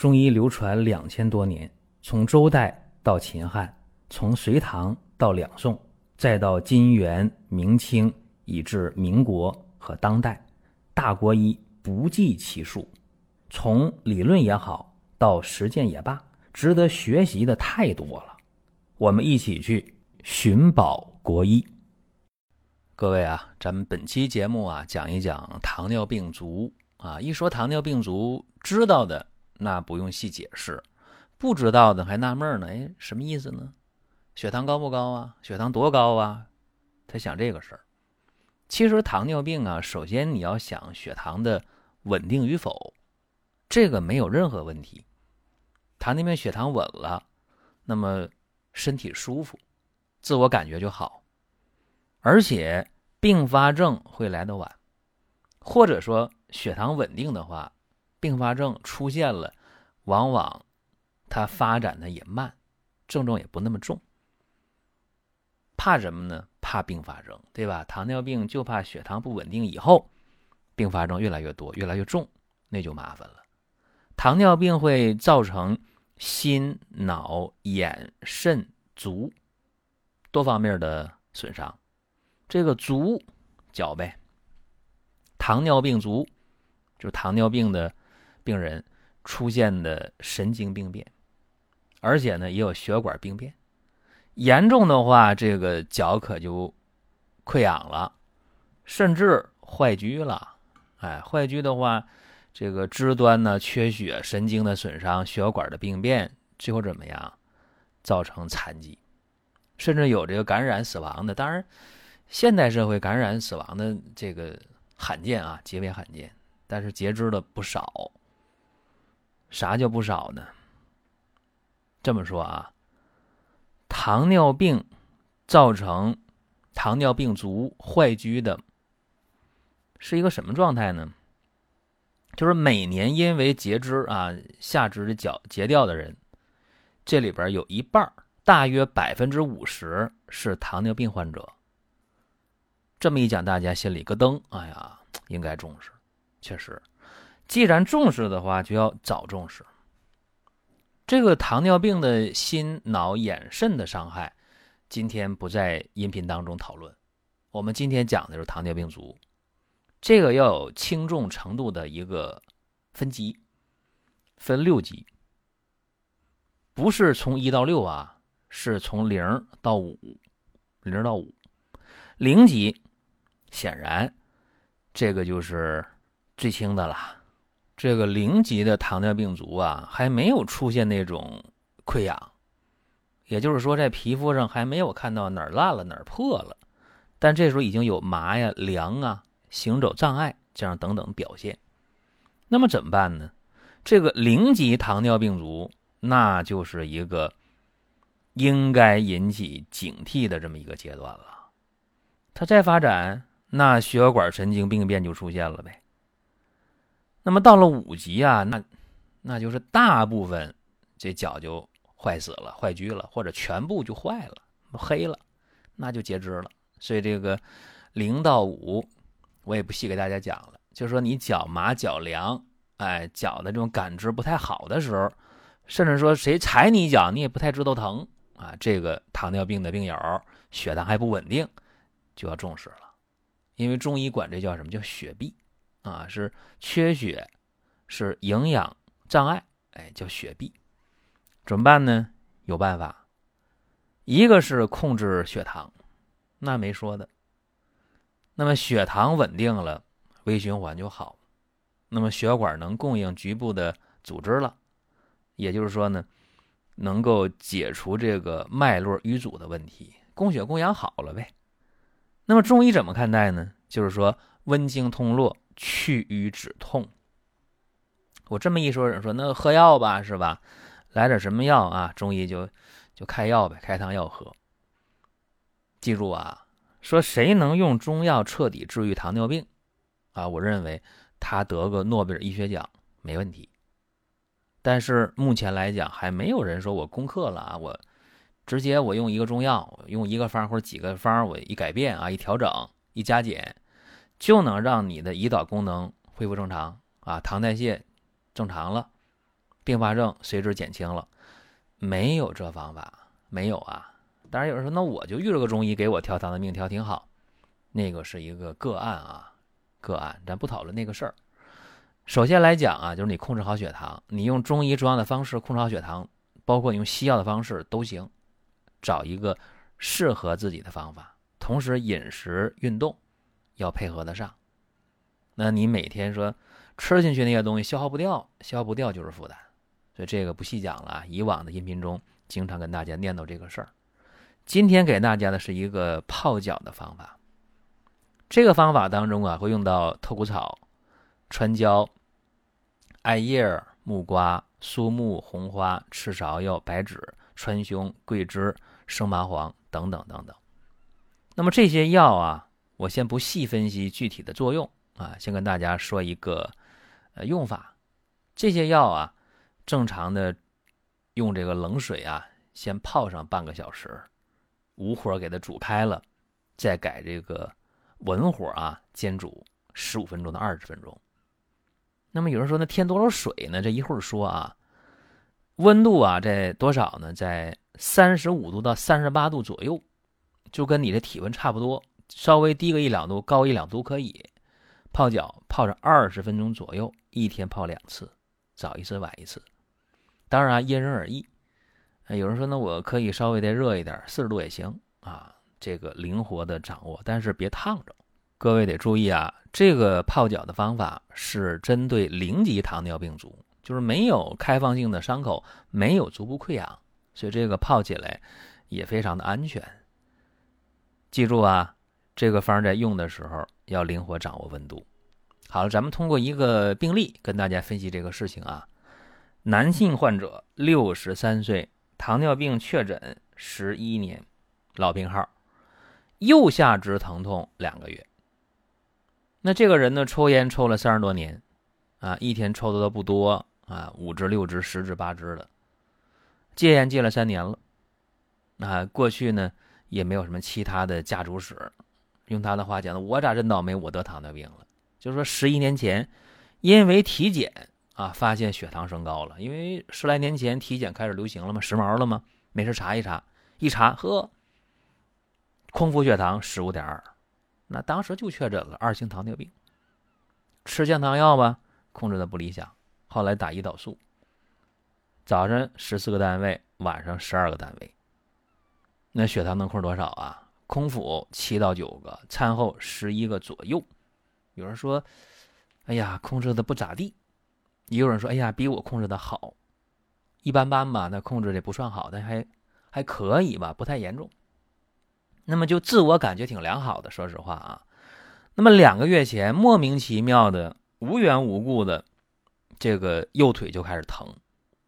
中医流传两千多年，从周代到秦汉，从隋唐到两宋，再到金元明清，以至民国和当代，大国医不计其数。从理论也好，到实践也罢，值得学习的太多了。我们一起去寻宝国医。各位啊，咱们本期节目啊，讲一讲糖尿病足啊。一说糖尿病足，知道的。那不用细解释，不知道的还纳闷呢。哎，什么意思呢？血糖高不高啊？血糖多高啊？他想这个事儿。其实糖尿病啊，首先你要想血糖的稳定与否，这个没有任何问题。糖尿病血糖稳了，那么身体舒服，自我感觉就好，而且并发症会来得晚，或者说血糖稳定的话。并发症出现了，往往它发展的也慢，症状也不那么重。怕什么呢？怕并发症，对吧？糖尿病就怕血糖不稳定以后，并发症越来越多，越来越重，那就麻烦了。糖尿病会造成心、脑、眼、肾、足多方面的损伤。这个足脚呗，糖尿病足就是糖尿病的。病人出现的神经病变，而且呢也有血管病变，严重的话，这个脚可就溃疡了，甚至坏疽了。哎，坏疽的话，这个肢端呢缺血，神经的损伤，血管的病变，最后怎么样？造成残疾，甚至有这个感染死亡的。当然，现代社会感染死亡的这个罕见啊，极为罕见，但是截肢的不少。啥叫不少呢？这么说啊，糖尿病造成糖尿病足坏疽的，是一个什么状态呢？就是每年因为截肢啊下肢的脚截掉的人，这里边有一半大约百分之五十是糖尿病患者。这么一讲，大家心里咯噔，哎呀，应该重视，确实。既然重视的话，就要早重视。这个糖尿病的心、脑、眼、肾的伤害，今天不在音频当中讨论。我们今天讲的是糖尿病足，这个要有轻重程度的一个分级，分六级，不是从一到六啊，是从零到五，零到五，零级，显然这个就是最轻的了。这个零级的糖尿病足啊，还没有出现那种溃疡，也就是说，在皮肤上还没有看到哪儿烂了哪儿破了，但这时候已经有麻呀、凉啊、行走障碍这样等等表现。那么怎么办呢？这个零级糖尿病足，那就是一个应该引起警惕的这么一个阶段了。它再发展，那血管神经病变就出现了呗。那么到了五级啊，那那就是大部分这脚就坏死了、坏疽了，或者全部就坏了、黑了，那就截肢了。所以这个零到五，我也不细给大家讲了。就是说你脚麻、脚凉，哎，脚的这种感知不太好的时候，甚至说谁踩你一脚，你也不太知道疼啊。这个糖尿病的病友血糖还不稳定，就要重视了，因为中医管这叫什么叫血闭。啊，是缺血，是营养障碍，哎，叫血闭，怎么办呢？有办法，一个是控制血糖，那没说的。那么血糖稳定了，微循环就好，那么血管能供应局部的组织了，也就是说呢，能够解除这个脉络淤阻的问题，供血供氧好了呗。那么中医怎么看待呢？就是说温经通络。去瘀止痛。我这么一说，人说那喝药吧，是吧？来点什么药啊？中医就就开药呗，开汤药喝。记住啊，说谁能用中药彻底治愈糖尿病啊？我认为他得个诺贝尔医学奖没问题。但是目前来讲，还没有人说我攻克了啊，我直接我用一个中药，用一个方或者几个方，我一改变啊，一调整，一加减。就能让你的胰岛功能恢复正常啊，糖代谢正常了，并发症随之减轻了。没有这方法，没有啊。当然有人说，那我就遇着个中医给我调糖的命调挺好，那个是一个个案啊，个案，咱不讨论那个事儿。首先来讲啊，就是你控制好血糖，你用中医中药的方式控制好血糖，包括用西药的方式都行，找一个适合自己的方法，同时饮食运动要配合得上。那你每天说吃进去那些东西消耗不掉，消耗不掉就是负担，所以这个不细讲了。以往的音频中经常跟大家念叨这个事儿。今天给大家的是一个泡脚的方法，这个方法当中啊会用到透骨草、川椒、艾叶、木瓜、苏木、红花、赤芍药、白芷、川芎、桂枝、生麻黄等等等等。那么这些药啊，我先不细分析具体的作用啊，先跟大家说一个呃用法。这些药啊，正常的用这个冷水啊，先泡上半个小时。武火给它煮开了，再改这个文火啊煎煮十五分钟到二十分钟。那么有人说，那添多少水呢？这一会儿说啊，温度啊在多少呢？在三十五度到三十八度左右，就跟你的体温差不多，稍微低个一两度，高一两度可以。泡脚泡上二十分钟左右，一天泡两次，早一次晚一次，当然啊因人而异。有人说，那我可以稍微再热一点，四十度也行啊。这个灵活的掌握，但是别烫着。各位得注意啊，这个泡脚的方法是针对零级糖尿病足，就是没有开放性的伤口，没有足部溃疡，所以这个泡起来也非常的安全。记住啊，这个方在用的时候要灵活掌握温度。好了，咱们通过一个病例跟大家分析这个事情啊。男性患者，六十三岁。糖尿病确诊十一年，老病号，右下肢疼痛两个月。那这个人呢，抽烟抽了三十多年，啊，一天抽的都不多啊，五支、六支、十支、八支的。戒烟戒了三年了，啊，过去呢也没有什么其他的家族史。用他的话讲的，我咋真倒霉，我得糖尿病了？就是说十一年前，因为体检。啊，发现血糖升高了，因为十来年前体检开始流行了嘛，时髦了嘛，没事查一查，一查呵，空腹血糖十五点二，那当时就确诊了二型糖尿病，吃降糖药吧，控制的不理想，后来打胰岛素，早晨十四个单位，晚上十二个单位，那血糖能控制多少啊？空腹七到九个，餐后十一个左右。有人说，哎呀，控制的不咋地。也有人说：“哎呀，比我控制的好，一般般吧。那控制的不算好，但还还可以吧，不太严重。那么就自我感觉挺良好的。说实话啊，那么两个月前莫名其妙的、无缘无故的，这个右腿就开始疼，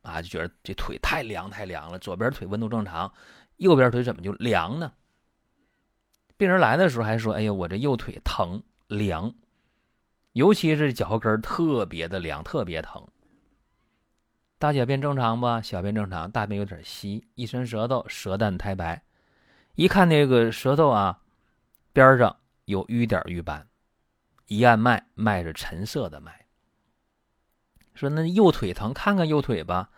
啊，就觉得这腿太凉太凉了。左边腿温度正常，右边腿怎么就凉呢？病人来的时候还说：‘哎呀，我这右腿疼凉。’”尤其是脚后跟特别的凉，特别疼。大小便正常吧？小便正常，大便有点稀，一伸舌头，舌淡苔白。一看那个舌头啊，边上有瘀点瘀斑。一按脉，脉是沉色的脉。说那右腿疼，看看右腿吧。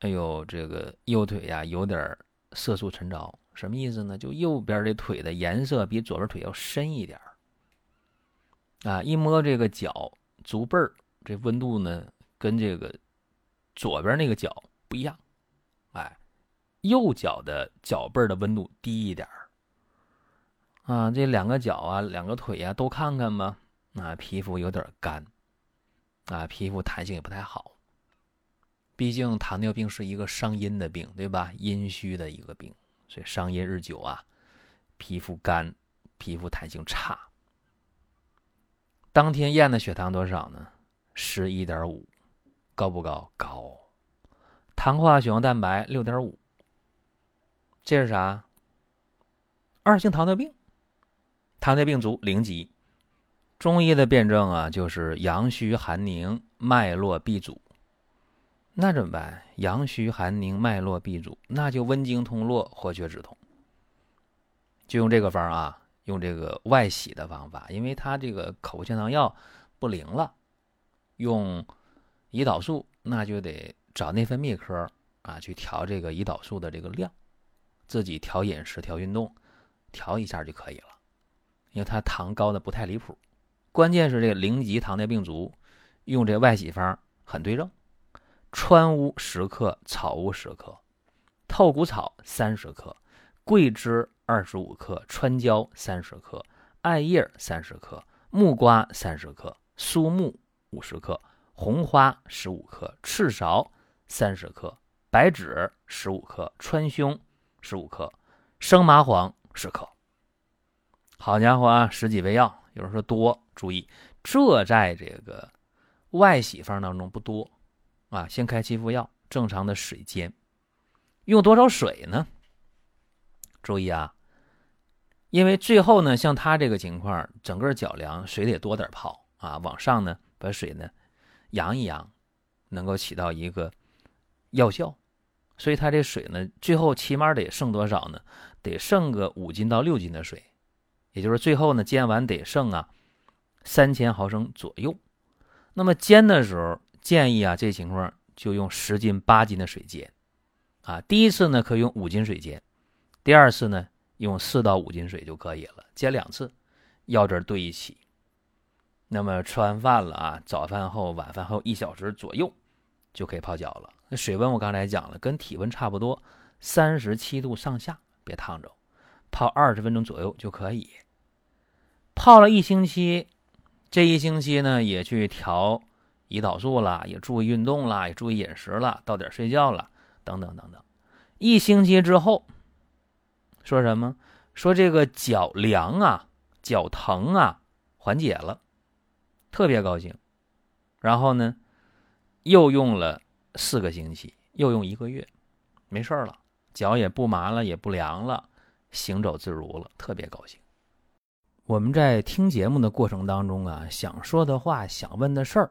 哎呦，这个右腿呀，有点色素沉着，什么意思呢？就右边这腿的颜色比左边腿要深一点。啊，一摸这个脚足背儿，这温度呢跟这个左边那个脚不一样，哎，右脚的脚背的温度低一点儿。啊，这两个脚啊，两个腿啊都看看吧。啊，皮肤有点干，啊，皮肤弹性也不太好。毕竟糖尿病是一个伤阴的病，对吧？阴虚的一个病，所以伤阴日久啊，皮肤干，皮肤弹性差。当天验的血糖多少呢？十一点五，高不高？高。糖化血红蛋白六点五，这是啥？二型糖尿病，糖尿病足零级。中医的辩证啊，就是阳虚寒凝，脉络闭阻。那怎么办？阳虚寒凝，脉络闭阻，那就温经通络，活血止痛。就用这个方啊。用这个外洗的方法，因为他这个口服降糖药不灵了，用胰岛素那就得找内分泌科啊去调这个胰岛素的这个量，自己调饮食、调运动，调一下就可以了。因为他糖高的不太离谱，关键是这个零级糖尿病足用这外洗方很对症：川乌十克，草乌十克，透骨草三十克，桂枝二十五克，川椒三十克，艾叶三十克，木瓜三十克，苏木五十克，红花十五克，赤芍三十克，白芷十五克，川芎十五克，生麻黄十克。好家伙啊，十几味药，有人说多，注意这在这个外洗方当中不多啊。先开七副药，正常的水煎，用多少水呢？注意啊，因为最后呢，像他这个情况，整个脚凉，水得多点泡啊，往上呢把水呢扬一扬，能够起到一个药效，所以他这水呢，最后起码得剩多少呢？得剩个五斤到六斤的水。也就是最后呢，煎完得剩啊三千毫升左右。那么煎的时候建议啊，这情况就用十斤八斤的水煎啊。第一次呢可以用五斤水煎，第二次呢用四到五斤水就可以了。煎两次，药汁兑一起。那么吃完饭了啊，早饭后、晚饭后一小时左右就可以泡脚了。那水温我刚才讲了，跟体温差不多，三十七度上下，别烫着。泡二十分钟左右就可以。泡了一星期，这一星期呢也去调胰岛素了，也注意运动了，也注意饮食了，到点睡觉了，等等等等。一星期之后，说什么？说这个脚凉啊，脚疼啊，缓解了，特别高兴。然后呢，又用了四个星期，又用一个月，没事了，脚也不麻了，也不凉了。行走自如了，特别高兴。我们在听节目的过程当中啊，想说的话、想问的事儿，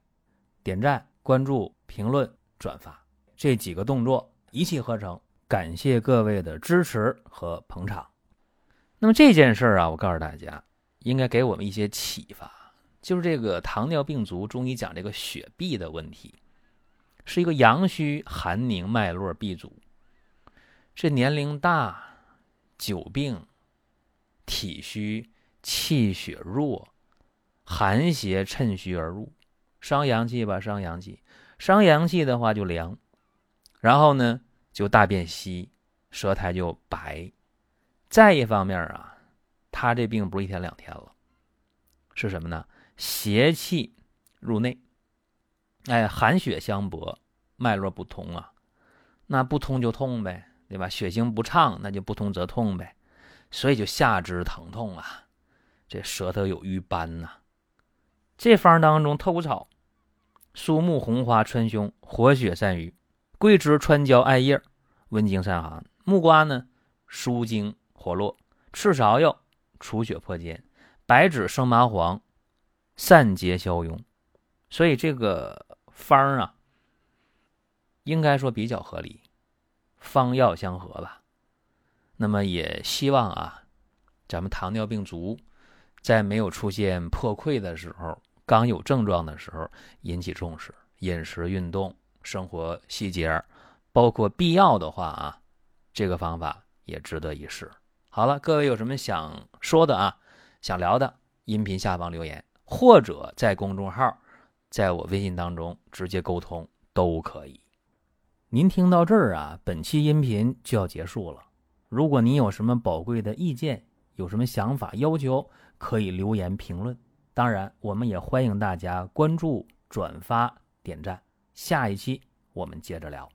点赞、关注、评论、转发这几个动作一气呵成，感谢各位的支持和捧场。那么这件事儿啊，我告诉大家，应该给我们一些启发，就是这个糖尿病足，中医讲这个血闭的问题，是一个阳虚寒凝脉络闭阻，这年龄大。久病、体虚、气血弱、寒邪趁虚而入，伤阳气吧？伤阳气，伤阳气的话就凉，然后呢就大便稀，舌苔就白。再一方面啊，他这病不是一天两天了，是什么呢？邪气入内，哎，寒血相搏，脉络不通啊，那不通就痛呗。对吧？血行不畅，那就不通则痛呗，所以就下肢疼痛啊，这舌头有瘀斑呐。这方当中，透骨草、苏木、红花、川芎活血散瘀，桂枝、川椒、艾叶温经散寒，木瓜呢舒经活络，赤芍药除血破坚，白芷、生麻黄散结消痈。所以这个方啊，应该说比较合理。方药相合吧，那么也希望啊，咱们糖尿病足在没有出现破溃的时候，刚有症状的时候引起重视，饮食、运动、生活细节，包括必要的话啊，这个方法也值得一试。好了，各位有什么想说的啊，想聊的，音频下方留言，或者在公众号，在我微信当中直接沟通都可以。您听到这儿啊，本期音频就要结束了。如果您有什么宝贵的意见，有什么想法要求，可以留言评论。当然，我们也欢迎大家关注、转发、点赞。下一期我们接着聊。